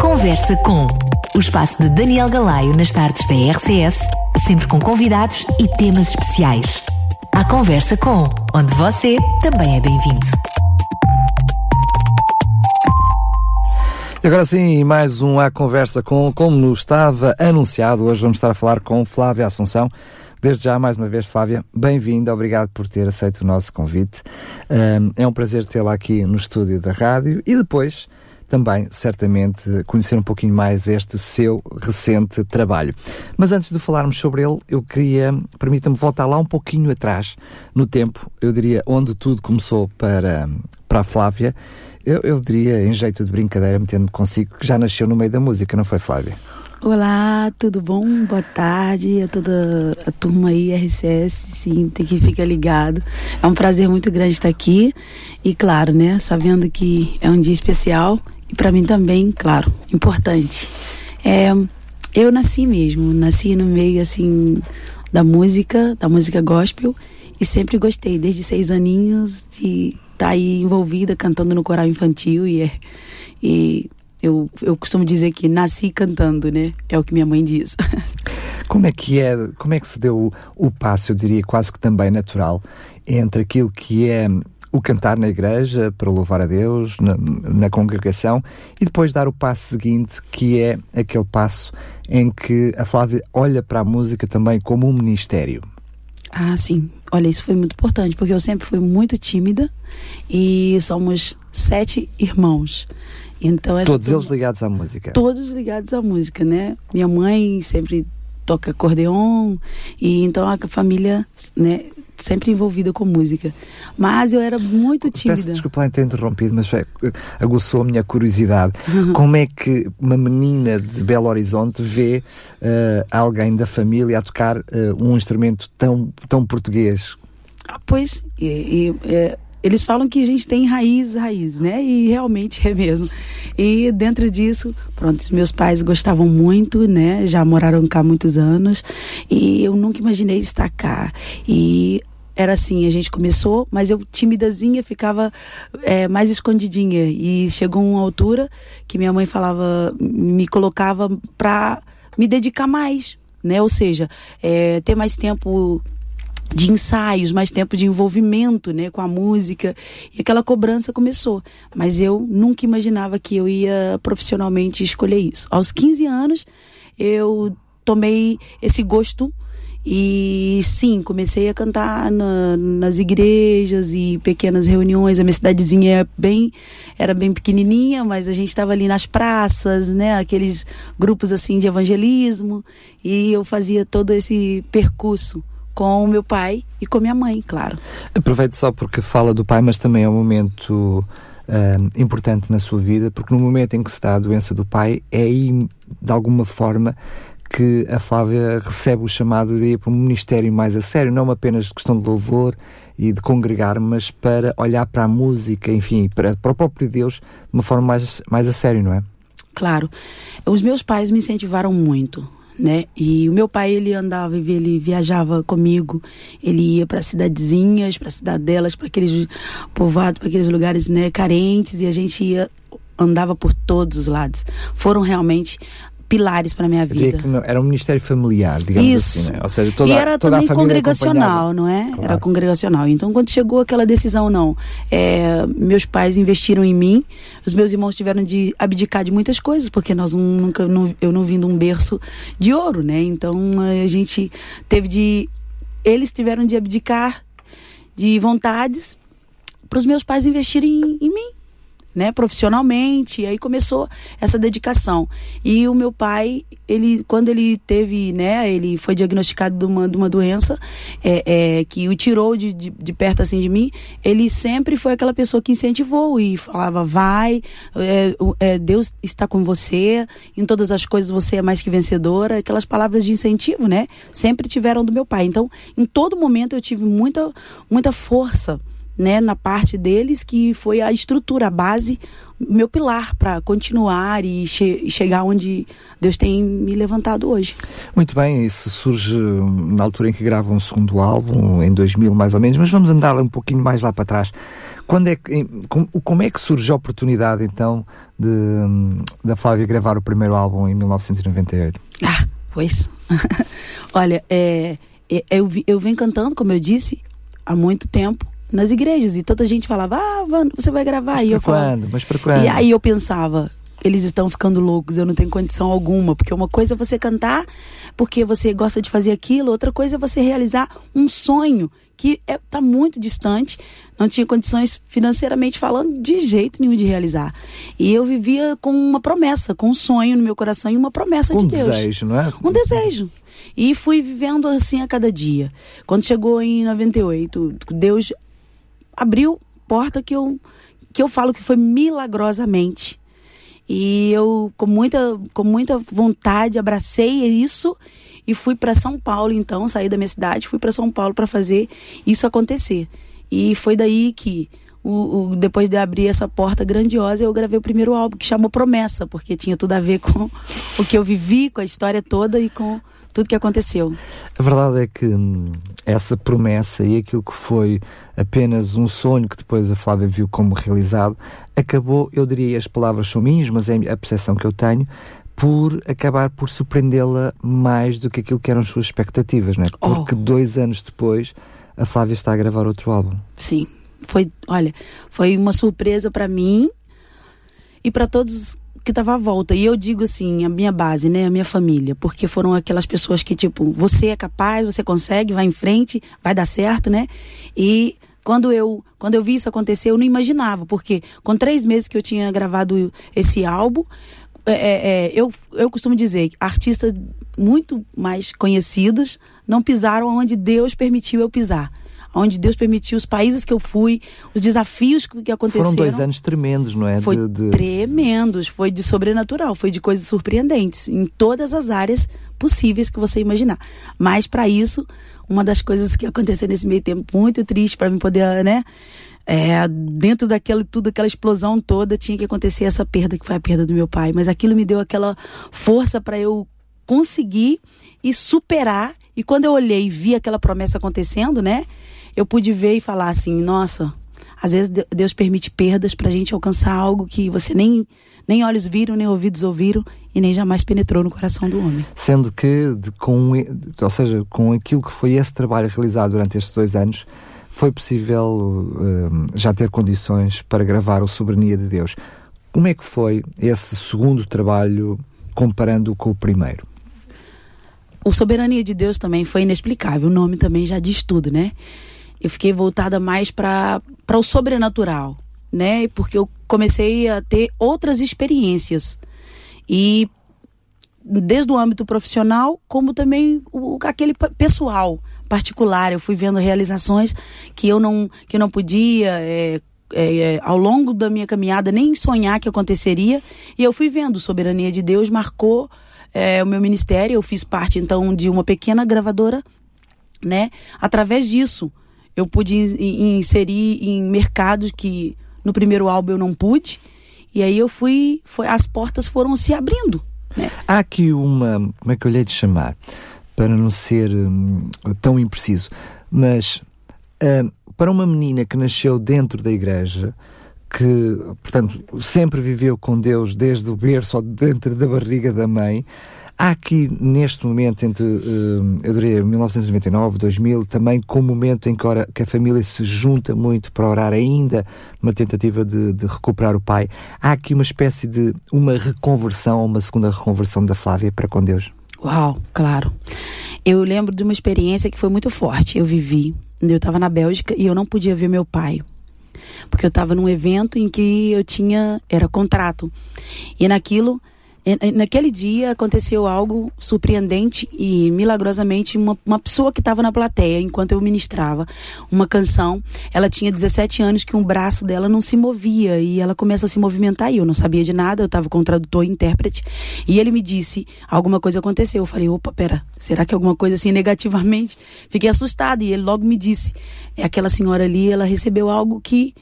Conversa com o espaço de Daniel Galaio nas tardes da RCS, sempre com convidados e temas especiais. A Conversa com, onde você também é bem-vindo. E agora sim, mais um A Conversa com, como nos estava anunciado, hoje vamos estar a falar com Flávia Assunção. Desde já, mais uma vez, Flávia, bem-vinda, obrigado por ter aceito o nosso convite. É um prazer tê-la aqui no estúdio da rádio e depois também, certamente, conhecer um pouquinho mais este seu recente trabalho. Mas antes de falarmos sobre ele, eu queria, permita-me voltar lá um pouquinho atrás no tempo, eu diria onde tudo começou para, para a Flávia. Eu, eu diria, em jeito de brincadeira, metendo-me consigo, que já nasceu no meio da música, não foi, Flávia? Olá, tudo bom? Boa tarde a toda a turma aí, RCS, sim, tem que ficar ligado. É um prazer muito grande estar aqui e, claro, né, sabendo que é um dia especial e para mim também, claro, importante. É, eu nasci mesmo, nasci no meio, assim, da música, da música gospel e sempre gostei, desde seis aninhos, de estar tá aí envolvida cantando no coral infantil e, é, e eu, eu costumo dizer que nasci cantando, né? É o que minha mãe diz. Como é que é, como é que se deu o, o passo, eu diria quase que também natural, entre aquilo que é o cantar na igreja para louvar a Deus, na, na, congregação, e depois dar o passo seguinte, que é aquele passo em que a Flávia olha para a música também como um ministério. Ah, sim. Olha, isso foi muito importante, porque eu sempre fui muito tímida e somos sete irmãos. Então, todos eles ligados à música. Todos ligados à música, né? Minha mãe sempre toca acordeon e então a família, né, sempre envolvida com música. Mas eu era muito tímida. Peço desculpa lá ter interrompido, mas aguçou a minha curiosidade. Uhum. Como é que uma menina de Belo Horizonte vê uh, alguém da família a tocar uh, um instrumento tão, tão português? Ah, pois, e, e, é, eles falam que a gente tem raiz, raiz, né? E realmente é mesmo. E dentro disso, pronto, meus pais gostavam muito, né? Já moraram cá há muitos anos e eu nunca imaginei estar cá. E era assim, a gente começou, mas eu timidazinha ficava é, mais escondidinha e chegou uma altura que minha mãe falava, me colocava para me dedicar mais, né? Ou seja, é, ter mais tempo de ensaios, mais tempo de envolvimento, né, com a música. E aquela cobrança começou. Mas eu nunca imaginava que eu ia profissionalmente escolher isso. Aos 15 anos, eu tomei esse gosto e sim, comecei a cantar na, nas igrejas e pequenas reuniões. A minha cidadezinha é bem, era bem pequenininha, mas a gente estava ali nas praças, né? Aqueles grupos assim de evangelismo. E eu fazia todo esse percurso com o meu pai e com minha mãe, claro. Aproveito só porque fala do pai, mas também é um momento uh, importante na sua vida, porque no momento em que se dá a doença do pai, é aí, de alguma forma, que a Flávia recebe o chamado de ir para um ministério mais a sério, não apenas de questão de louvor e de congregar, mas para olhar para a música, enfim, para, para o próprio Deus de uma forma mais, mais a sério, não é? Claro. Os meus pais me incentivaram muito né? E o meu pai ele andava, ele viajava comigo, ele ia para cidadezinhas, para cidadelas, para aqueles povoados, para aqueles lugares, né, carentes e a gente ia andava por todos os lados. Foram realmente pilares para minha vida. Era um ministério familiar, digamos Isso. assim, né? Ou seja, toda, e era toda também congregacional, não é? Claro. Era congregacional. Então, quando chegou aquela decisão, não, é, meus pais investiram em mim, os meus irmãos tiveram de abdicar de muitas coisas, porque nós nunca, não, eu não vim de um berço de ouro, né? Então, a gente teve de, eles tiveram de abdicar de vontades para os meus pais investirem em, em mim né, profissionalmente. E aí começou essa dedicação. E o meu pai, ele, quando ele teve, né, ele foi diagnosticado de uma, de uma doença é, é, que o tirou de, de, de, perto assim de mim, ele sempre foi aquela pessoa que incentivou e falava, vai, é, é, Deus está com você, em todas as coisas você é mais que vencedora, aquelas palavras de incentivo, né, sempre tiveram do meu pai. Então, em todo momento eu tive muita, muita força né, na parte deles, que foi a estrutura, a base, meu pilar para continuar e che chegar onde Deus tem me levantado hoje. Muito bem, isso surge hum, na altura em que gravam o segundo álbum, em 2000 mais ou menos, mas vamos andar um pouquinho mais lá para trás. Quando é que, como é que surge a oportunidade então de, hum, da Flávia gravar o primeiro álbum em 1998? Ah, pois. Olha, é, é, eu, eu venho cantando, como eu disse, há muito tempo nas igrejas e toda a gente falava, ah, você vai gravar. Mas e eu falava, quando? Mas quando? E aí eu pensava, eles estão ficando loucos, eu não tenho condição alguma, porque uma coisa é você cantar porque você gosta de fazer aquilo, outra coisa é você realizar um sonho que está é, muito distante, não tinha condições financeiramente falando de jeito nenhum de realizar. E eu vivia com uma promessa, com um sonho no meu coração e uma promessa um de Deus. Um desejo, não é? Um desejo. E fui vivendo assim a cada dia. Quando chegou em 98, Deus abriu porta que eu, que eu falo que foi milagrosamente. E eu, com muita, com muita vontade, abracei isso e fui para São Paulo, então, saí da minha cidade, fui para São Paulo para fazer isso acontecer. E foi daí que, o, o, depois de abrir essa porta grandiosa, eu gravei o primeiro álbum que chamou Promessa, porque tinha tudo a ver com o que eu vivi, com a história toda e com tudo que aconteceu. A verdade é que hum, essa promessa e aquilo que foi apenas um sonho que depois a Flávia viu como realizado, acabou, eu diria, as palavras são minhas, mas é a percepção que eu tenho, por acabar por surpreendê-la mais do que aquilo que eram as suas expectativas, não é? Oh. Porque oh. dois anos depois a Flávia está a gravar outro álbum. Sim, foi, olha, foi uma surpresa para mim e para todos que estava à volta. E eu digo assim, a minha base, né, a minha família, porque foram aquelas pessoas que tipo, você é capaz, você consegue, vai em frente, vai dar certo, né? E quando eu, quando eu vi isso acontecer, eu não imaginava, porque com três meses que eu tinha gravado esse álbum, é, é, é eu, eu costumo dizer, artistas muito mais conhecidos não pisaram onde Deus permitiu eu pisar onde Deus permitiu, os países que eu fui, os desafios que aconteceram. Foram dois anos tremendos, não é? Foi de, de... tremendos, foi de sobrenatural, foi de coisas surpreendentes, em todas as áreas possíveis que você imaginar. Mas para isso, uma das coisas que aconteceu nesse meio tempo muito triste para mim poder, né? É, dentro daquela tudo, aquela explosão toda, tinha que acontecer essa perda que foi a perda do meu pai. Mas aquilo me deu aquela força para eu conseguir e superar. E quando eu olhei e vi aquela promessa acontecendo, né? Eu pude ver e falar assim: nossa, às vezes Deus permite perdas para a gente alcançar algo que você nem, nem olhos viram, nem ouvidos ouviram e nem jamais penetrou no coração do homem. Sendo que, de, com, ou seja, com aquilo que foi esse trabalho realizado durante estes dois anos, foi possível uh, já ter condições para gravar o Soberania de Deus. Como é que foi esse segundo trabalho comparando com o primeiro? O Soberania de Deus também foi inexplicável. O nome também já diz tudo, né? Eu fiquei voltada mais para o sobrenatural, né? Porque eu comecei a ter outras experiências. E desde o âmbito profissional, como também o, aquele pessoal particular. Eu fui vendo realizações que eu não, que não podia. É, é, é, ao longo da minha caminhada nem sonhar que aconteceria e eu fui vendo soberania de Deus marcou é, o meu ministério eu fiz parte então de uma pequena gravadora né através disso eu pude inserir em mercados que no primeiro álbum eu não pude. E aí eu fui, foi, as portas foram se abrindo. Né? Há aqui uma, como é que eu lhe hei de chamar, para não ser hum, tão impreciso, mas hum, para uma menina que nasceu dentro da igreja, que, portanto, sempre viveu com Deus desde o berço ou dentro da barriga da mãe, Há aqui, neste momento, entre, uh, eu diria, 1999, 2000, também com o momento em que, ora, que a família se junta muito para orar ainda, numa tentativa de, de, recuperar o pai, há aqui uma espécie de uma reconversão, uma segunda reconversão da Flávia para com Deus? Uau, claro. Eu lembro de uma experiência que foi muito forte. Eu vivi, eu estava na Bélgica e eu não podia ver meu pai porque eu estava num evento em que eu tinha era contrato e naquilo naquele dia aconteceu algo surpreendente e milagrosamente uma, uma pessoa que estava na plateia enquanto eu ministrava uma canção, ela tinha 17 anos que um braço dela não se movia e ela começa a se movimentar e eu não sabia de nada, eu estava com o tradutor e intérprete e ele me disse, alguma coisa aconteceu. Eu falei, opa, pera, será que alguma coisa assim negativamente? Fiquei assustada e ele logo me disse, é aquela senhora ali, ela recebeu algo que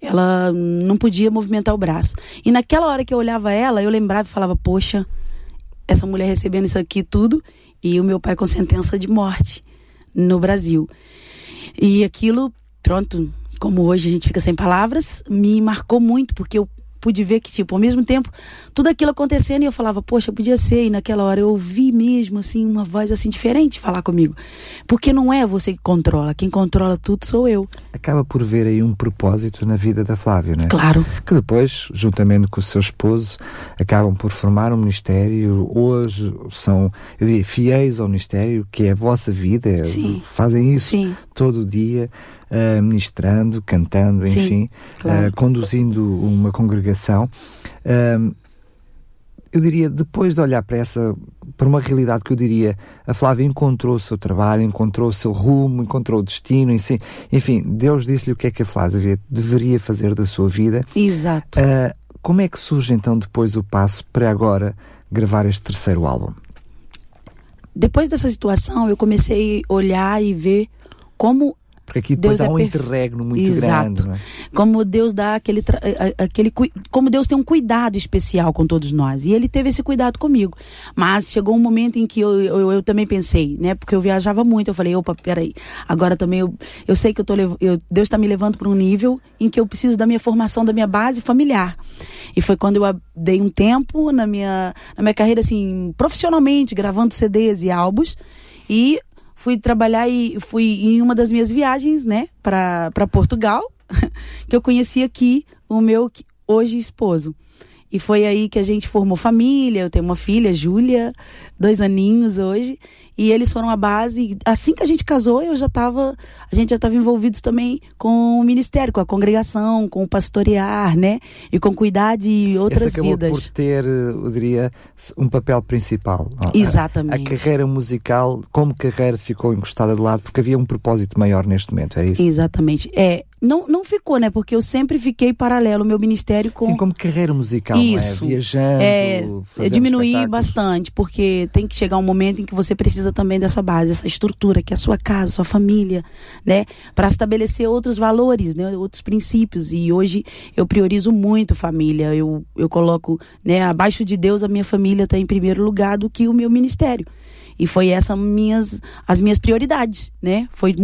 ela não podia movimentar o braço. E naquela hora que eu olhava ela, eu lembrava e falava: Poxa, essa mulher recebendo isso aqui tudo e o meu pai com sentença de morte no Brasil. E aquilo, pronto, como hoje a gente fica sem palavras, me marcou muito, porque eu pude ver que, tipo, ao mesmo tempo, tudo aquilo acontecendo e eu falava, poxa, podia ser. E naquela hora eu ouvi mesmo, assim, uma voz assim diferente falar comigo. Porque não é você que controla, quem controla tudo sou eu. Acaba por ver aí um propósito na vida da Flávia, não é? Claro. Que depois, juntamente com o seu esposo, acabam por formar um ministério. Hoje são, eu diria, fiéis ao ministério, que é a vossa vida. Sim. Fazem isso Sim. Todo o dia uh, ministrando, cantando, Sim, enfim, claro. uh, conduzindo uma congregação. Uh, eu diria, depois de olhar para essa, para uma realidade que eu diria, a Flávia encontrou o seu trabalho, encontrou o seu rumo, encontrou o destino, enfim, enfim Deus disse-lhe o que é que a Flávia deveria fazer da sua vida. Exato. Uh, como é que surge então depois o passo para agora gravar este terceiro álbum? Depois dessa situação, eu comecei a olhar e ver como porque aqui depois Deus há é um perfe- interregno muito Exato. grande. Não é? como Deus dá aquele, aquele como Deus tem um cuidado especial com todos nós e Ele teve esse cuidado comigo mas chegou um momento em que eu, eu, eu também pensei né porque eu viajava muito eu falei opa peraí agora também eu, eu sei que eu tô eu, Deus está me levando para um nível em que eu preciso da minha formação da minha base familiar e foi quando eu dei um tempo na minha na minha carreira assim profissionalmente gravando CDs e álbuns e fui trabalhar e fui em uma das minhas viagens, né, para Portugal, que eu conheci aqui o meu hoje esposo. E foi aí que a gente formou família. Eu tenho uma filha, Júlia, dois aninhos hoje. E eles foram a base. Assim que a gente casou, eu já estava. A gente já estava envolvidos também com o ministério, com a congregação, com o pastorear, né? E com cuidar de outras Esse acabou vidas. por ter, eu diria, um papel principal. A- Exatamente. A, carreira musical, como carreira, ficou encostada de lado porque havia um propósito maior neste momento, era isso? Exatamente. É, não, não ficou, né? Porque eu sempre fiquei paralelo, o meu ministério com. Sim, como carreira musical, Isso. não é? Viajando, é, espetáculos. bastante, porque tem que chegar um momento em que você precisa também dessa base, essa estrutura, que é a sua casa, sua família, né? Para estabelecer outros valores, né? Outros princípios. E hoje eu priorizo muito família. Eu, eu coloco, né? Abaixo de Deus, a minha família está em primeiro lugar do que o meu ministério. E foi essa minhas, as minhas prioridades, né? Foi,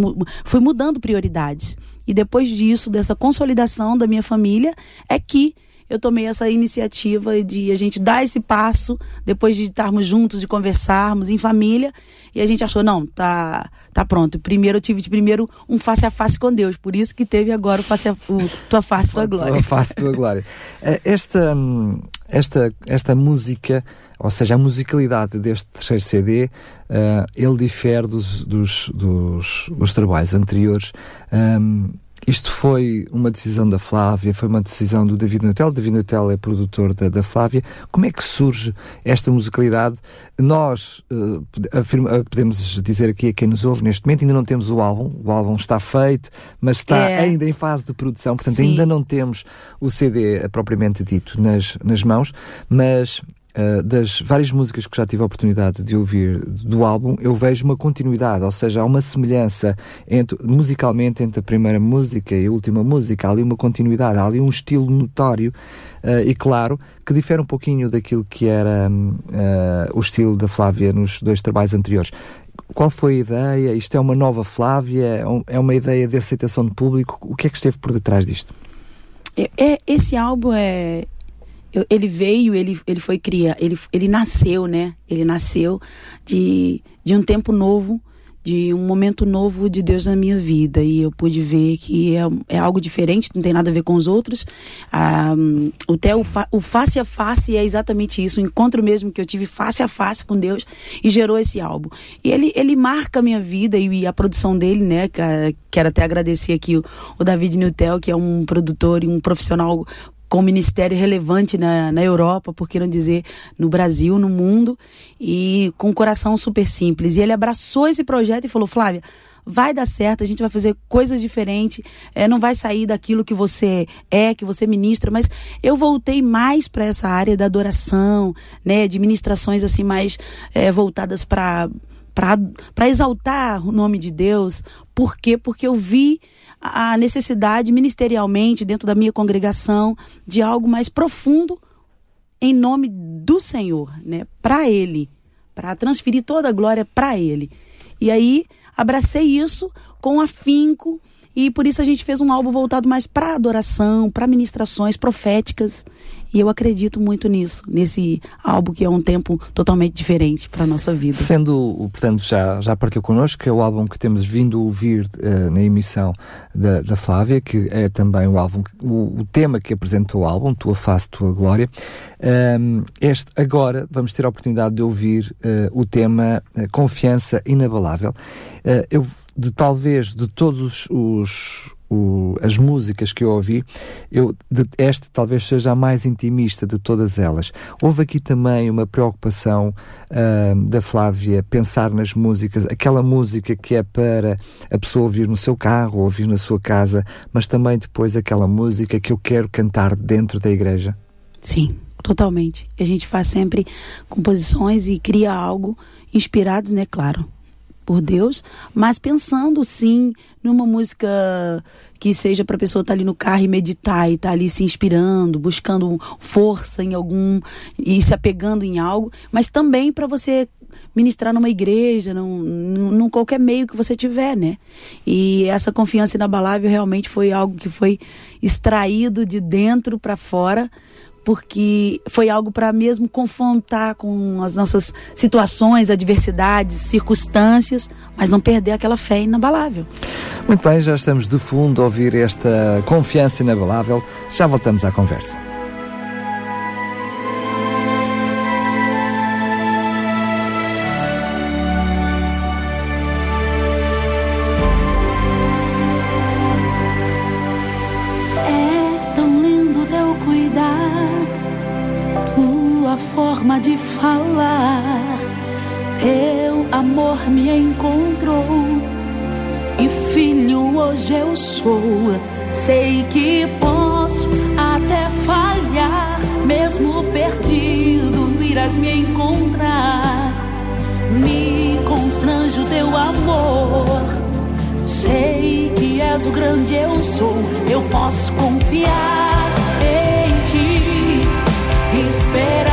fui mudando prioridades. E depois disso, dessa consolidação da minha família, é que eu tomei essa iniciativa de a gente dar esse passo, depois de estarmos juntos, de conversarmos em família, e a gente achou, não, tá, tá pronto. Primeiro eu tive de primeiro um face a face com Deus, por isso que teve agora o, face a, o tua face, tua glória. Tua face, tua glória. Eh, Esta, esta, esta música, ou seja, a musicalidade deste terceiro CD, eh, ele difere dos, dos, dos, dos trabalhos anteriores. Hum, isto foi uma decisão da Flávia, foi uma decisão do David Natel. David Natel é produtor da, da Flávia. Como é que surge esta musicalidade? Nós pode- afirma- eh, podemos dizer aqui a quem nos ouve neste momento, ainda não temos o álbum. O álbum está feito, mas está É. ainda em fase de produção, portanto Sim. ainda não temos o CD propriamente dito nas, nas mãos, mas eh, das várias músicas que já tive a oportunidade de ouvir do álbum, eu vejo uma continuidade, ou seja, há uma semelhança entre, musicalmente entre a primeira música e a última música, há ali uma continuidade, há ali um estilo notório eh, e claro que difere um pouquinho daquilo que era hum, eh, o estilo da Flávia nos dois trabalhos anteriores. Qual foi a ideia? Isto é uma nova Flávia? É É uma ideia de aceitação de público? O que é que esteve por detrás disto? É, é- esse álbum é. Eu- ele veio, ele, ele foi criar, ele, ele nasceu, né? Ele nasceu de, de um tempo novo, de um momento novo de Deus na minha vida. E eu pude ver que é, é algo diferente, não tem nada a ver com os outros. Ah, hum, o, fa- o face a face é exatamente isso, o encontro mesmo que eu tive face a face com Deus e gerou esse álbum. E ele, ele marca a minha vida e, a produção dele, né? ah, Quero até agradecer aqui o, o David Newtel, que é um produtor e um profissional com um ministério relevante na, na Europa, por que não dizer no Brasil, no mundo, e com um coração super simples. E ele abraçou esse projeto e falou: Flávia, vai dar certo, a gente vai fazer coisas diferentes, é, não vai sair daquilo que você é, que você ministra, mas eu voltei mais para essa área da adoração, né, de ministrações assim mais é, voltadas para para exaltar o nome de Deus. Por quê? Porque eu vi a necessidade ministerialmente dentro da minha congregação de algo mais profundo em nome do Senhor, né? Para ele, para transferir toda a glória para ele. E aí abracei isso com afinco e por isso a gente fez um álbum voltado mais para adoração, para ministrações proféticas. E eu acredito muito nisso, nesse álbum que é um tempo totalmente diferente para nossa vida. Sendo, portanto, já, já partilhou connosco, que é o álbum que temos vindo ouvir uh, na emissão da, da Flávia, que é também o álbum, o, o tema que apresentou o álbum, Tua Face, Tua Glória. Um, este, agora vamos ter a oportunidade de ouvir uh, o tema uh, Confiança Inabalável. eu de talvez de todos os, os, as músicas que eu ouvi, eu, de, esta talvez seja a mais intimista de todas elas. Houve aqui também uma preocupação uh, da Flávia pensar nas músicas, aquela música que é para a pessoa ouvir no seu carro, ouvir na sua casa, mas também depois aquela música que eu quero cantar dentro da igreja. Sim, totalmente. A gente faz sempre composições e cria algo inspirados, né, claro, por Deus, mas pensando sim numa música que seja para a pessoa estar tá ali no carro e meditar e estar tá ali se inspirando, buscando força em algum e se apegando em algo, mas também para você ministrar numa igreja, num, num, qualquer meio que você tiver, né? E essa confiança inabalável realmente foi algo que foi extraído de dentro para fora porque foi algo para mesmo confrontar com as nossas situações, adversidades, circunstâncias, mas não perder aquela fé inabalável. Muito bem, já estamos de fundo a ouvir esta confiança inabalável. Já voltamos à conversa. Sei que posso até falhar, mesmo perdido, irás me encontrar. Me constrange o teu amor. Sei que és o grande eu sou, eu posso confiar em ti, esperar.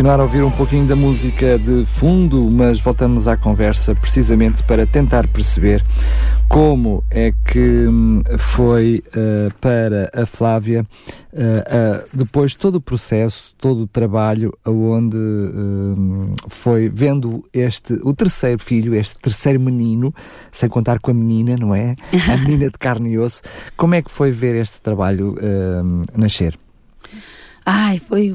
Continuar a ouvir um pouquinho da música de fundo, mas voltamos à conversa precisamente para tentar perceber como é que hum, foi uh, para a Flávia uh, uh, depois todo o processo, todo o trabalho, onde hum, foi vendo este o terceiro filho, este terceiro menino, sem contar com a menina, não é? A menina de carne e osso. Como é que foi ver este trabalho hum, nascer? Ai, foi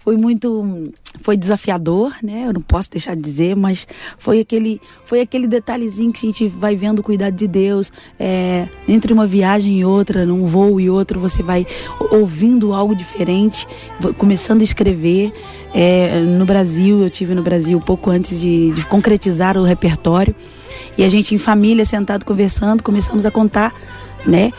foi muito foi desafiador, né? Eu não posso deixar de dizer, mas foi aquele foi aquele detalhezinho que a gente vai vendo o cuidado de Deus. É, entre uma viagem e outra, num voo e outro, você vai ouvindo algo diferente, começando a escrever. É, no Brasil, eu tive no Brasil pouco antes de, de concretizar o repertório e a gente em família sentado conversando, começamos a contar, né?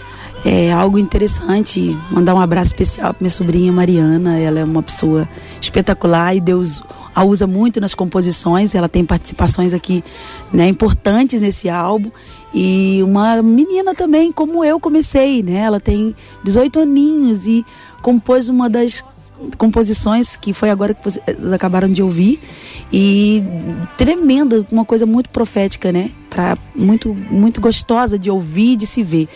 É algo interessante. Mandar um abraço especial para minha sobrinha Mariana. Ela é uma pessoa espetacular e Deus a usa muito nas composições. Ela tem participações aqui né, importantes nesse álbum. E uma menina também, como eu comecei, né? Ela tem 18 aninhos e compôs uma das composições que foi agora que vocês acabaram de ouvir e tremenda, uma coisa muito profética, né? Pra, muito muito gostosa de ouvir, de se ver.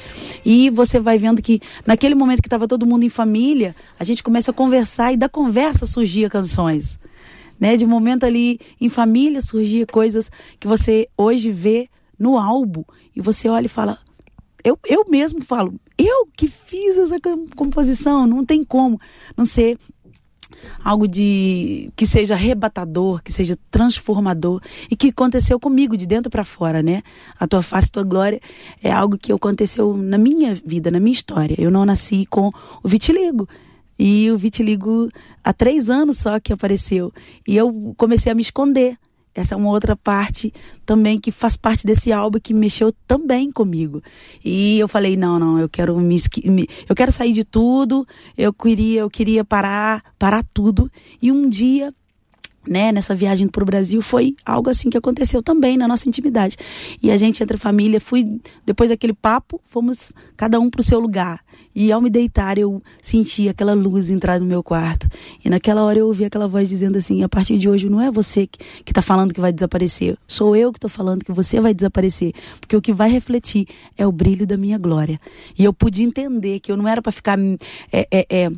E você vai vendo que naquele momento que estava todo mundo em família, a gente começa a conversar e da conversa surgia canções. Né? De momento ali em família surgia coisas que você hoje vê no álbum e você olha e fala, eu, eu mesmo falo, eu que fiz essa composição, não tem como não ser algo de que seja arrebatador, que seja transformador e que aconteceu comigo de dentro para fora, né? A tua face, tua glória é algo que aconteceu na minha vida, na minha história. Eu não nasci com o vitiligo. E o vitiligo há três anos só que apareceu. E eu comecei a me esconder. Essa é uma outra parte também que faz parte desse álbum que mexeu também comigo. E eu falei, não, não, eu quero me, eu quero sair de tudo, eu queria, eu queria parar, parar tudo. E um dia né, nessa viagem para o Brasil foi algo assim que aconteceu também na nossa intimidade. E a gente entre a família, fui depois daquele papo, fomos cada um para o seu lugar. E ao me deitar, eu senti aquela luz entrar no meu quarto. E naquela hora eu ouvi aquela voz dizendo assim: a partir de hoje não é você que está falando que vai desaparecer, sou eu que estou falando que você vai desaparecer. Porque o que vai refletir é o brilho da minha glória. E eu pude entender que eu não era para ficar. É, é, é,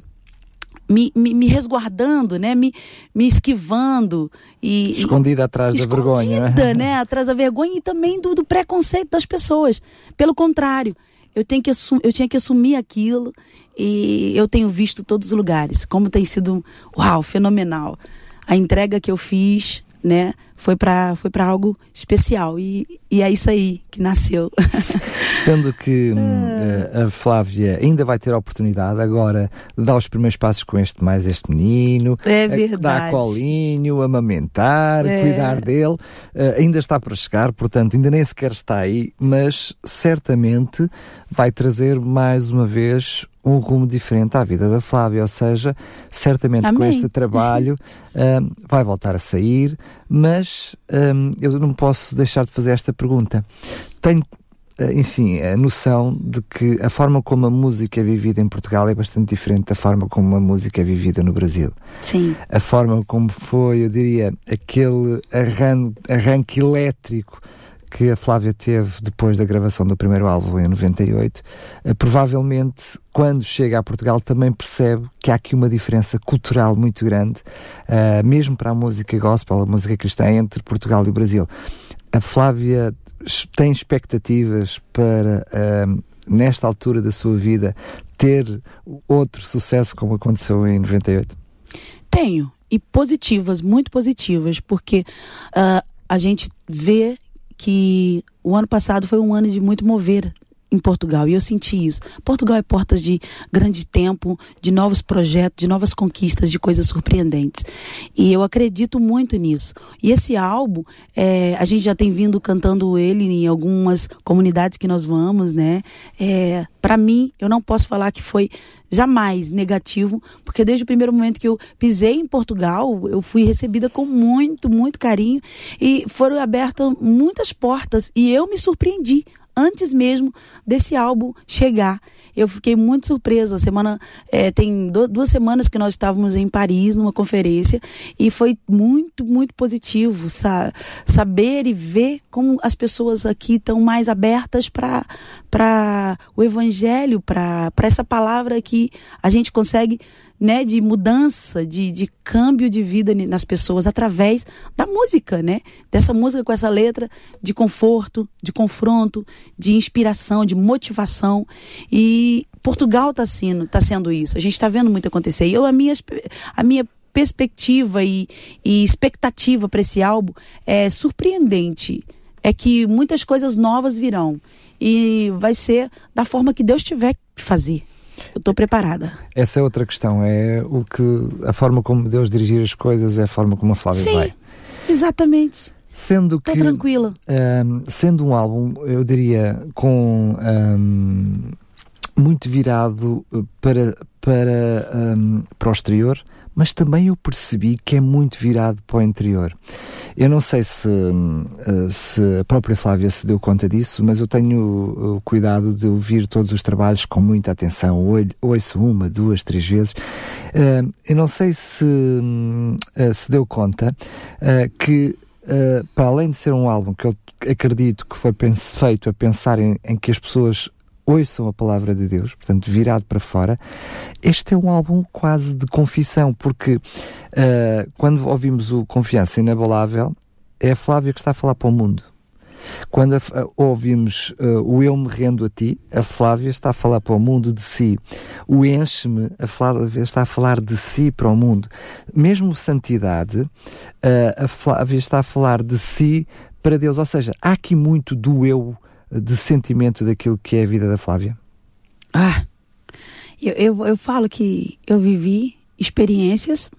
me, me, me, resguardando, né? Me, me esquivando. E, escondida atrás da vergonha. Né? né? Atrás da vergonha e também do, do preconceito das pessoas. Pelo contrário, eu, tenho que eu tinha que assumir aquilo e eu tenho visto todos os lugares. Como tem sido, uau, fenomenal. A entrega que eu fiz, né? foi para foi para algo especial e, e é isso aí que nasceu. Sendo que ah. a Flávia ainda vai ter a oportunidade agora de dar os primeiros passos com este mais este menino, é verdade. Dar colinho, amamentar, é. cuidar dele, uh, ainda está para chegar, portanto ainda nem sequer está aí, mas certamente vai trazer mais uma vez um rumo diferente à vida da Flávia, ou seja, certamente Amém. com este trabalho um, vai voltar a sair, mas um, eu não posso deixar de fazer esta pergunta. Tenho eh, enfim, a noção de que a forma como a música é vivida em Portugal é bastante diferente da forma como a música é vivida no Brasil. Sim. A forma como foi, eu diria, aquele arran arranque elétrico que a Flávia teve depois da gravação do primeiro álbum em 98, eh, provavelmente quando chega a Portugal também percebe que há aqui uma diferença cultural muito grande, uh, mesmo para a música gospel, a música cristã, entre Portugal e Brasil. A Flávia tem expectativas para, uh, nesta altura da sua vida, ter outro sucesso como aconteceu em 98? Tenho, e positivas, muito positivas, porque uh, a gente vê que o ano passado foi um ano de muito mover em Portugal e eu senti isso. Portugal é portas de grande tempo, de novos projetos, de novas conquistas, de coisas surpreendentes. E eu acredito muito nisso. E esse álbum, é, a gente já tem vindo cantando ele em algumas comunidades que nós vamos, né? É, Para mim, eu não posso falar que foi jamais negativo, porque desde o primeiro momento que eu pisei em Portugal, eu fui recebida com muito, muito carinho e foram abertas muitas portas e eu me surpreendi antes mesmo desse álbum chegar. Eu fiquei muito surpresa. semana é, tem duas semanas que nós estávamos em Paris numa conferência e foi muito, muito positivo sa saber e ver como as pessoas aqui estão mais abertas para para o evangelho, para essa palavra que a gente consegue né, de mudança, de, de câmbio de vida nas pessoas através da música, né? Dessa música com essa letra de conforto, de confronto, de inspiração, de motivação. E Portugal está sendo, tá sendo isso. A gente está vendo muito acontecer. E eu, a minha, a minha perspectiva e, e expectativa para esse álbum é surpreendente. É que muitas coisas novas virão. E vai ser da forma que Deus tiver que fazer. Eu estou preparada. Essa é outra questão. É o que a forma como Deus dirigir as coisas é a forma como a Flávia Sim, vai. Exatamente. Sendo que. Estou tranquila. Um, sendo um álbum, eu diria, com. Um, muito virado para, para, um, para o exterior, mas também eu percebi que é muito virado para o interior. Eu não sei se, eh, se a própria Flávia se deu conta disso, mas eu tenho o cuidado de ouvir todos os trabalhos com muita atenção, ouço uma, duas, três vezes. Eh, eu não sei se eh, se deu conta que, para além de ser um álbum que eu acredito que foi feito a pensar em, em que as pessoas ouçam a palavra de Deus, portanto, virado para fora. Este é um álbum quase de confissão, porque uh, quando ouvimos o Confiança Inabalável, é a Flávia que está a falar para o mundo. Quando a, a, ouvimos uh, o Eu Me Rendo a Ti, a Flávia está a falar para o mundo de si. O Enche-me, a Flávia está a falar de si para o mundo. Mesmo Santidade, uh, a Flávia está a falar de si para Deus. Ou seja, há aqui muito do eu de sentimento daquilo que é a vida da Flávia? Ah, eu, eu, eu falo que eu vivi experiências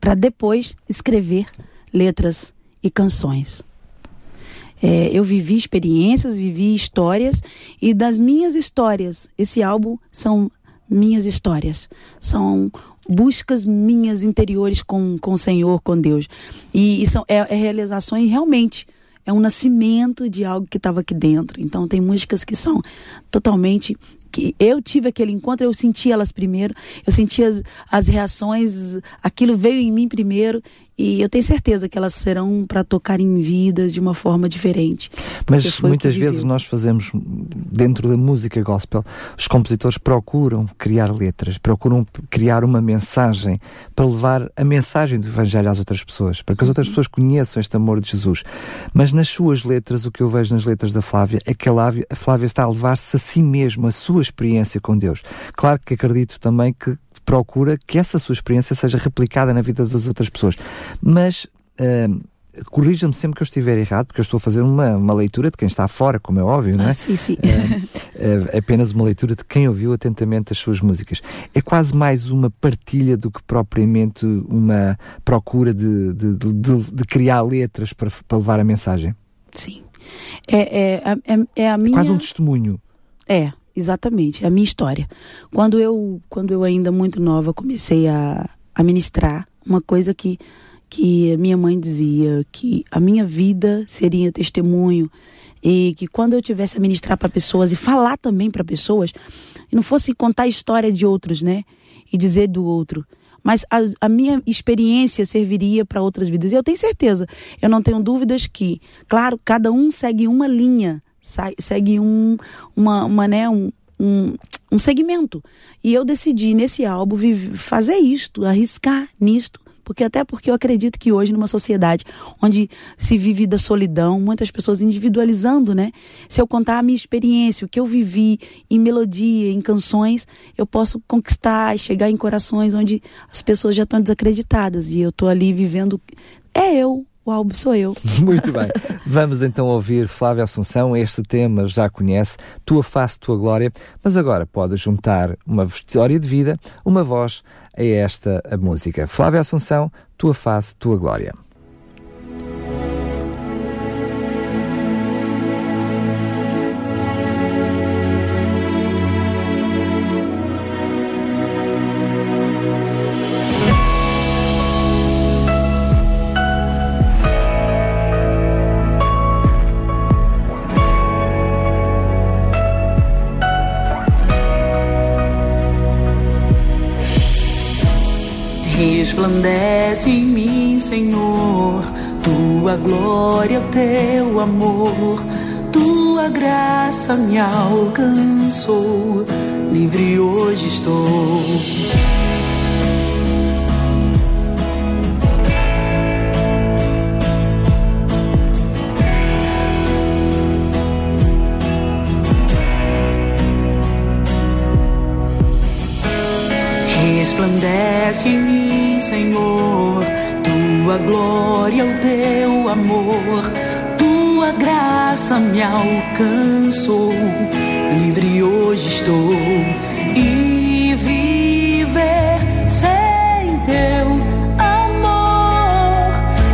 para depois escrever letras e canções. É, eu vivi experiências, vivi histórias e das minhas histórias, esse álbum são minhas histórias, são buscas minhas interiores com, com o Senhor, com Deus. E, e são é, é realizações realmente é um nascimento de algo que estava aqui dentro. Então tem músicas que são totalmente que eu tive aquele encontro, eu senti elas primeiro, eu senti as, as reações, aquilo veio em mim primeiro e eu tenho certeza que elas serão para tocar em vidas de uma forma diferente. Mas muitas vezes nós fazemos, dentro da música gospel, os compositores procuram criar letras, procuram criar uma mensagem para levar a mensagem do Evangelho às outras pessoas, para que as outras pessoas conheçam este amor de Jesus. Mas nas suas letras, o que eu vejo nas letras da Flávia é que a Flávia está a levar-se a si mesma, a sua experiência com Deus. Claro que acredito também que procura que essa sua experiência seja replicada na vida das outras pessoas. Mas uh, corrija-me sempre que eu estiver errado, porque eu estou a fazer uma, uma leitura de quem está fora, como é óbvio, não é? Ah, sim, sim. É, é apenas uma leitura de quem ouviu atentamente as suas músicas. É quase mais uma partilha do que propriamente uma procura de, de, de, de criar letras para, para levar a mensagem. Sim. É, é, é, é a minha... Quase um testemunho. É, Exatamente, é a minha história. Quando eu, quando eu ainda muito nova comecei a, a ministrar, uma coisa que, que minha mãe dizia, que a minha vida seria testemunho e que quando eu tivesse a ministrar para pessoas e falar também para pessoas, não fosse contar a história de outros, né? E dizer do outro, mas a, a, minha experiência serviria para outras vidas. E eu tenho certeza, eu não tenho dúvidas que, claro, cada um segue uma linha segue um, uma, uma, né, um, um, um segmento. E eu decidi nesse álbum fazer isto, arriscar nisto. Porque até porque eu acredito que hoje, numa sociedade onde se vive da solidão, muitas pessoas individualizando, né? Se eu contar a minha experiência, o que eu vivi em melodia, em canções, eu posso conquistar e chegar em corações onde as pessoas já estão desacreditadas. E eu estou ali vivendo. É eu, álbum sou eu. Muito bem. Vamos então ouvir Flávia Assunção. Este tema já conhece, Tua Face, Tua Glória. Mas agora pode juntar uma história de vida, uma voz a esta a música. Flávia Assunção, Tua Face, Tua Glória. Resplandece em mim, Senhor, tua glória, teu amor, tua graça me alcançou, livre hoje estou. Resplandece em mim Senhor, tua glória, o teu amor, tua graça me alcançou. Livre hoje estou e viver sem teu amor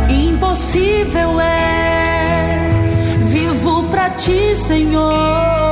impossível é. Vivo para ti, Senhor.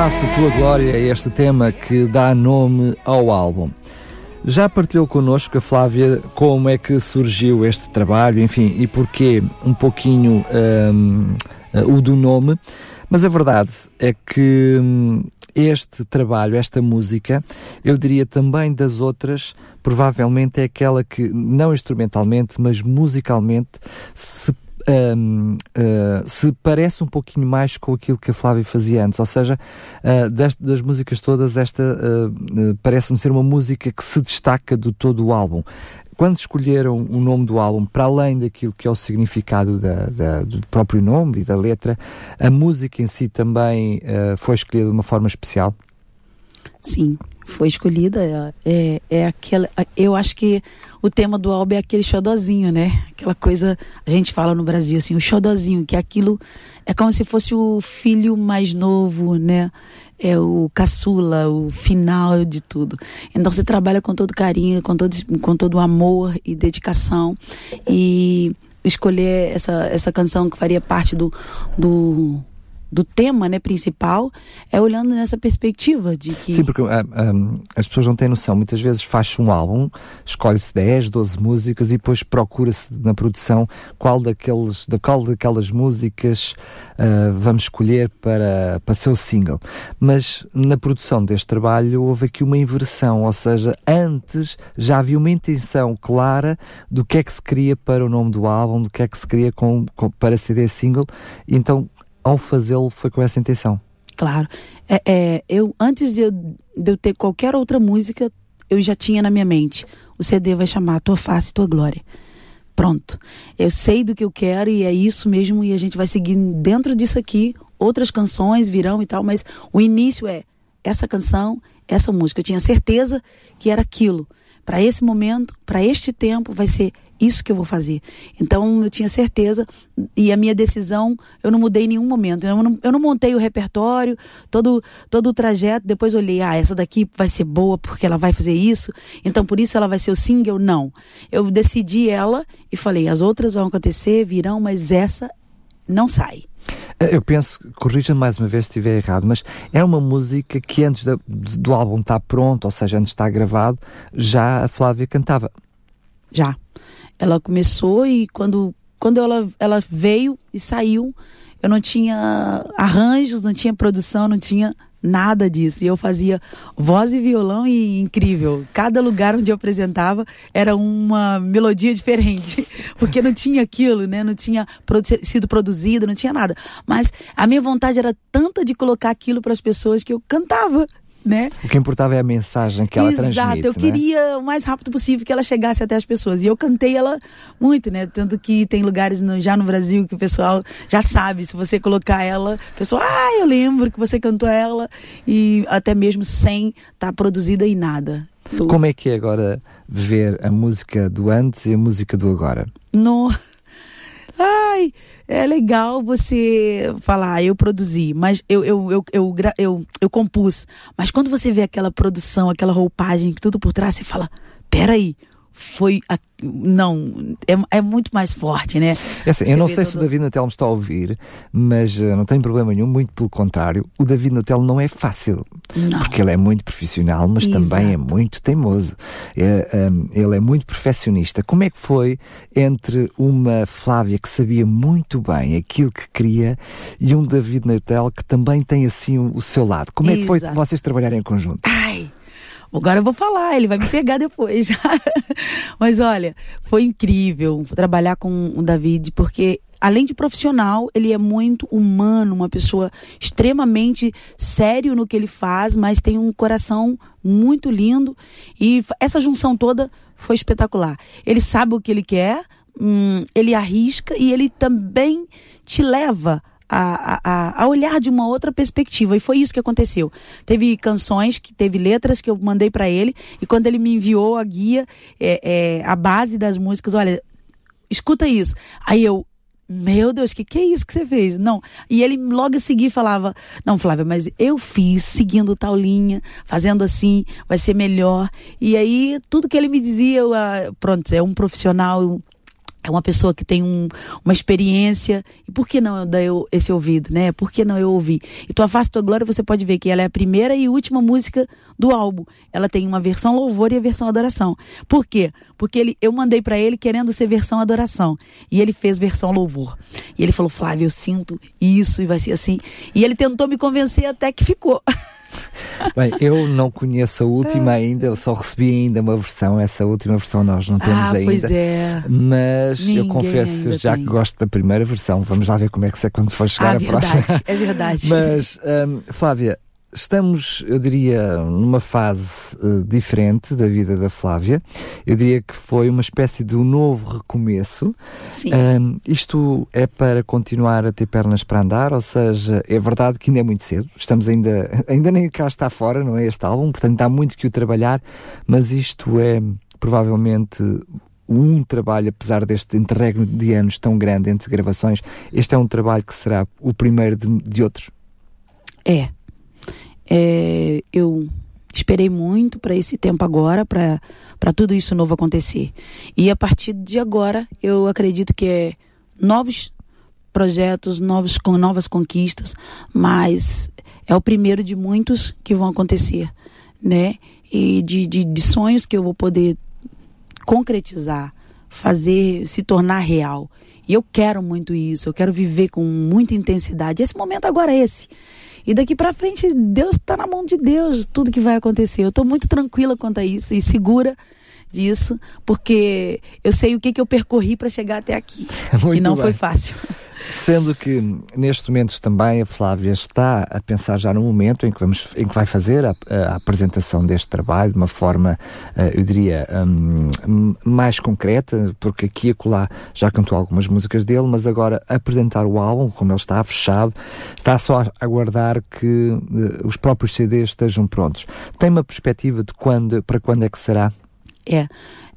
Face, tua glória é este tema que dá nome ao álbum. Já partilhou connosco a Flávia como é que surgiu este trabalho, enfim, e porquê um pouquinho um, o do nome, mas a verdade é que hum, este trabalho, esta música, eu diria também das outras, provavelmente é aquela que, não instrumentalmente, mas musicalmente, se um, uh, ah, se parece um pouquinho mais com aquilo que a Flávia fazia antes, ou seja, uh, das, das, músicas todas, esta uh, parece-me ser uma música que se destaca do todo o álbum. Quando escolheram o nome do álbum, para além daquilo que é o significado da, da, do próprio nome e da letra, a música em si também foi escolhida de uma forma especial? Sim, foi escolhida. É, é aquela. Eu acho que o tema do álbum é aquele xodozinho, né? Aquela coisa, a gente fala no Brasil assim, o xodozinho, que é aquilo é como se fosse o filho mais novo, né? É o caçula, o final de tudo. Então você trabalha com todo carinho, com todo, com todo amor e dedicação. E escolher essa, essa canção que faria parte do, do do tema né, principal é olhando nessa perspectiva de que. Sim, porque uh, ah, um, ah, as pessoas não têm noção. Muitas vezes faz-se um álbum, escolhe-se 10, 12 músicas e depois procura-se na produção qual, daqueles, da qual daquelas músicas uh, vamos escolher para, para ser o single. Mas na produção deste trabalho houve aqui uma inversão, ou seja, antes já havia uma intenção clara do que é que se queria para o nome do álbum, do que é que se queria com, com para CD single. Então ao fazê-lo foi com essa intenção. Claro. É, é, eu, antes de eu, de eu ter qualquer outra música, eu já tinha na minha mente. O CD vai chamar Tua Face, Tua Glória. Pronto. Eu sei do que eu quero e é isso mesmo, e a gente vai seguir dentro disso aqui. Outras canções virão e tal, mas o início é essa canção, essa música. Eu tinha certeza que era aquilo. Para esse momento, para este tempo, vai ser isso que eu vou fazer. Então eu tinha certeza e a minha decisão eu não mudei em nenhum momento. Eu não, eu não montei o repertório, todo, todo o trajeto, depois olhei, ah, essa daqui vai ser boa porque ela vai fazer isso, então por isso ela vai ser o single. Não. Eu decidi ela e falei, as outras vão acontecer, virão, mas essa não sai. Eu penso, corrija-me mais uma vez se estiver errado, mas é uma música que antes da, do álbum estar pronto, ou seja, antes de estar gravado, já a Flávia cantava. Já. Ela começou e quando, quando ela, ela veio e saiu, eu não tinha arranjos, não tinha produção, não tinha nada disso. E eu fazia voz e violão e incrível. Cada lugar onde eu apresentava era uma melodia diferente, porque não tinha aquilo, né? Não tinha produ sido produzido, não tinha nada. Mas a minha vontade era tanta de colocar aquilo para as pessoas que eu cantava né? O que importava é a mensagem que ela Exato, transmite. eu né? queria o mais rápido possível que ela chegasse até as pessoas. E eu cantei ela muito, né? Tanto que tem lugares no, já no Brasil que o pessoal já sabe, se você colocar ela, o pessoal, ah, eu lembro que você cantou ela, e até mesmo sem estar tá produzida em nada. Como é que é agora ver a música do antes e a música do agora? No... Ai, é legal você falar, ah, eu produzi, mas eu, eu, eu, eu, eu, eu, compus. Mas quando você vê aquela produção, aquela roupagem, tudo por trás, você fala, peraí, foi. A... Não, é, é, muito mais forte, né? É assim, eu não sei todo... se o David Natel me está a ouvir, mas uh, não tem problema nenhum, muito pelo contrário. O David Natel não é fácil, não. porque ele é muito profissional, mas Exato. também é muito teimoso. É, um, ele é muito perfeccionista. Como é que foi entre uma Flávia que sabia muito bem aquilo que queria e um David Natel que também tem assim o, o seu lado? Como é que foi vocês trabalharem em conjunto? Agora eu vou falar, ele vai me pegar depois. Mas olha, foi incrível trabalhar com o David, porque além de profissional, ele é muito humano, uma pessoa extremamente sério no que ele faz, mas tem um coração muito lindo. E essa junção toda foi espetacular. Ele sabe o que ele quer, hum, ele arrisca e ele também te leva a, a, a, olhar de uma outra perspectiva. E foi isso que aconteceu. Teve canções, que teve letras que eu mandei para ele, e quando ele me enviou a guia, é, é, a base das músicas, olha, escuta isso. Aí eu, meu Deus, que que é isso que você fez? Não. E ele logo a seguir falava: Não, Flávia, mas eu fiz seguindo tal linha, fazendo assim, vai ser melhor. E aí, tudo que ele me dizia, eu, ah, pronto, é um profissional é uma pessoa que tem um, uma experiência. E por que não eu dar esse ouvido, né? Por que não eu ouvir? E Tua Face, Tua Glória, você pode ver que ela é a primeira e última música do álbum. Ela tem uma versão louvor e a versão adoração. Por quê? Porque ele, eu mandei para ele querendo ser versão adoração. E ele fez versão louvor. E ele falou, Flávio, eu sinto isso e vai ser assim. E ele tentou me convencer até que ficou. Bem, eu não conheço a última ainda, eu só recebi ainda uma versão, essa última versão nós não temos ah, ainda. Pois é. Mas Ninguém eu confesso já tem. que gosto da primeira versão. Vamos lá ver como é que é quando for chegar ah, a verdade, próxima. É verdade. Mas, um, Flávia, Estamos, eu diria, numa fase uh, diferente da vida da Flávia. Eu diria que foi uma espécie de um novo recomeço. Sim. Um, isto é para continuar a ter pernas para andar, ou seja, é verdade que ainda é muito cedo. Estamos ainda, ainda nem cá está fora, não é este álbum, portanto há muito que o trabalhar, mas isto é provavelmente um trabalho, apesar deste interregno de anos tão grande entre gravações, este é um trabalho que será o primeiro de, de outros. É, é, eu esperei muito para esse tempo agora, para tudo isso novo acontecer. E a partir de agora, eu acredito que é novos projetos, novos, com novas conquistas, mas é o primeiro de muitos que vão acontecer, né? E de, de, de sonhos que eu vou poder concretizar, fazer se tornar real. E eu quero muito isso, eu quero viver com muita intensidade. Esse momento agora é esse. E daqui para frente, Deus está na mão de Deus, tudo que vai acontecer. Eu estou muito tranquila quanto a isso e segura disso, porque eu sei o que, que eu percorri para chegar até aqui. Muito e não bem. foi fácil. Sendo que neste momento também a Flávia está a pensar já no momento em que, vamos, em que vai fazer a, a apresentação deste trabalho de uma forma, uh, eu diria, um, mais concreta, porque aqui e acolá já cantou algumas músicas dele, mas agora apresentar o álbum, como ele está fechado, está só a aguardar que uh, os próprios CDs estejam prontos. Tem uma perspectiva de quando, para quando é que será? É,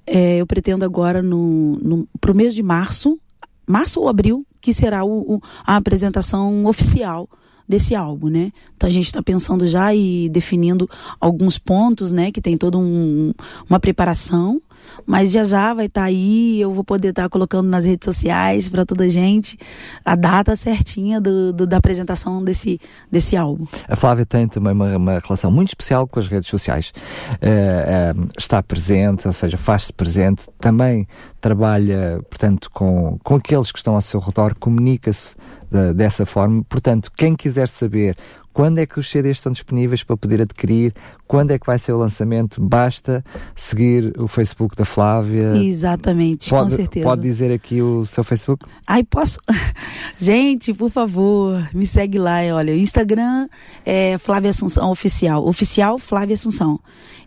é eu pretendo agora no, no mês de março, março ou abril, que será o, o, a apresentação oficial desse álbum, né? Então a gente está pensando já e definindo alguns pontos, né? Que tem toda um, uma preparação mas já já vai estar tá aí, eu vou poder estar tá colocando nas redes sociais para toda a gente a data certinha do, do, da apresentação desse, desse álbum. A Flávia tem também uma, uma relação muito especial com as redes sociais. Uh, uh, está presente, ou seja, faz-se presente, também trabalha, portanto, com, com aqueles que estão ao seu redor, comunica-se uh, dessa forma. Portanto, quem quiser saber quando é que os CDs estão disponíveis para poder adquirir, quando é que vai ser o lançamento, basta seguir o Facebook da Flávia. Exatamente, pode, com certeza. Pode dizer aqui o seu Facebook? Ai, posso? Gente, por favor, me segue lá. Olha, o Instagram é Flávia Assunção Oficial. Oficial Flávia Assunção.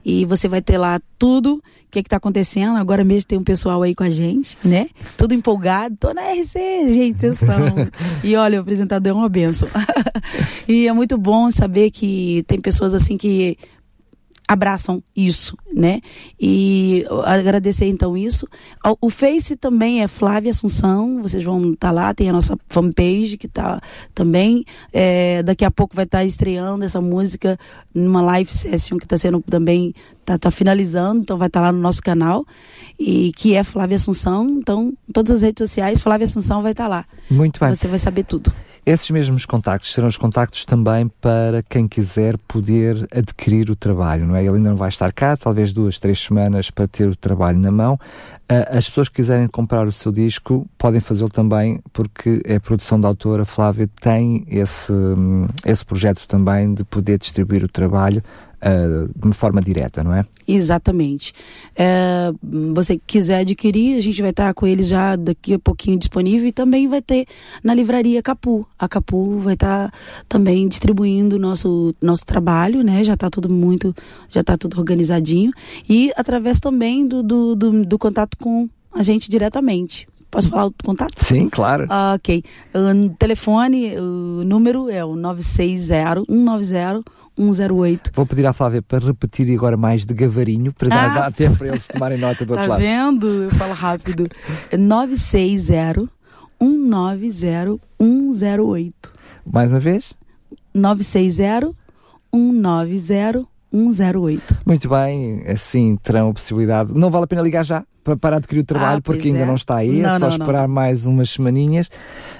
E você vai ter lá tudo o que está acontecendo. Agora mesmo tem um pessoal aí com a gente, né? Tudo empolgado. Tô na RC, gente, estão. e olha, o apresentador é uma benção. e é muito bom saber que tem pessoas assim que abraçam isso, né? E agradecer então isso. O Face também é Flávia Assunção, vocês vão estar tá lá, tem a nossa fanpage que está também. É, daqui a pouco vai estar tá estreando essa música numa live session que está sendo também, tá, tá finalizando, então vai estar tá lá no nosso canal. E que é Flávia Assunção, então todas as redes sociais, Flávia Assunção vai estar tá lá. Muito bem. Você vai saber tudo. Esses mesmos contactos serão os contactos também para quem quiser poder adquirir o trabalho, não é? Ele ainda não vai estar cá, talvez duas, três semanas para ter o trabalho na mão. Uh, as pessoas que quiserem comprar o seu disco podem fazê-lo também porque a produção da autora Flávia tem esse, hum, esse projeto também de poder distribuir o trabalho uh, de uma forma direta, não é? Exatamente. É, você quiser adquirir, a gente vai estar com ele já daqui a pouquinho disponível e também vai ter na livraria Capu. A Capu vai estar também distribuindo o nosso, nosso trabalho, né? Já está tudo muito, já está tudo organizadinho. E através também do, do, do, do contato com a gente diretamente. Posso falar o contato? Sim, claro. Ah, ok. O telefone, o número é o 960 190 108. Vou pedir à Flávia para repetir agora mais de gavarinho, para dar, ah, dar tempo para eles tomarem nota do tá outro lado. Tá vendo? Eu falo rápido. 960 190 108. Mais uma vez? 960 190 108. Muito bem, assim terão a possibilidade. Não vale a pena ligar já para, para adquirir o trabalho, ah, porque ainda é. não está aí, é não, é só não, esperar não. mais umas semaninhas.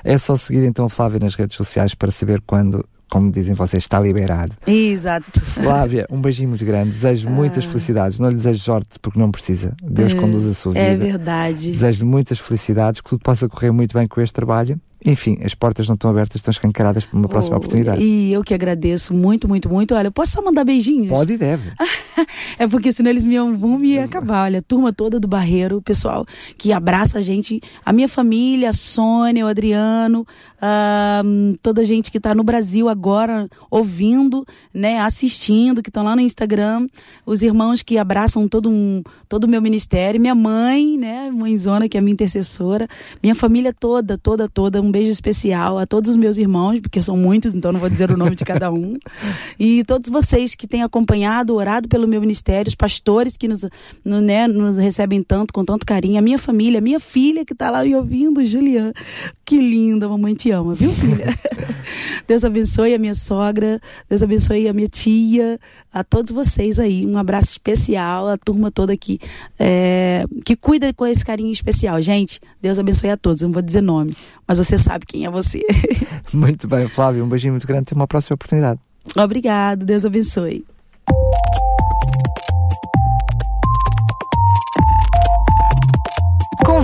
É só seguir então a Flávia nas redes sociais para saber quando como dizem vocês, está liberado. Exato. Flávia, um beijinho muito grande. Desejo ah. muitas felicidades. Não lhe desejo sorte porque não precisa. Deus é, conduz a sua vida. É verdade. Desejo muitas felicidades, que tudo possa correr muito bem com este trabalho enfim, as portas não estão abertas, estão escancaradas para uma próxima oh, oportunidade. E eu que agradeço muito, muito, muito. Olha, posso só mandar beijinhos? Pode e deve. é porque senão eles me vão me acabar. Olha, turma toda do Barreiro, o pessoal que abraça a gente, a minha família, a Sônia, o Adriano, toda a gente que está no Brasil agora ouvindo, né, assistindo, que estão lá no Instagram, os irmãos que abraçam todo um, todo o meu ministério, minha mãe, né, mãezona que é minha intercessora, minha família toda, toda, toda um beijo especial a todos os meus irmãos, porque são muitos, então não vou dizer o nome de cada um. E todos vocês que têm acompanhado, orado pelo meu ministério, os pastores que nos, no, né, nos recebem tanto, com tanto carinho, a minha família, a minha filha que está lá me ouvindo, Juliana. Que linda, mamãe te ama, viu, filha? Deus abençoe a minha sogra, Deus abençoe a minha tia, a todos vocês aí. Um abraço especial, a turma toda aqui, é, que cuida com esse carinho especial. Gente, Deus abençoe a todos. Não vou dizer nome, mas você sabe quem é você. muito bem, Flávio. Um beijinho muito grande. Até uma próxima oportunidade. Obrigado. Deus abençoe.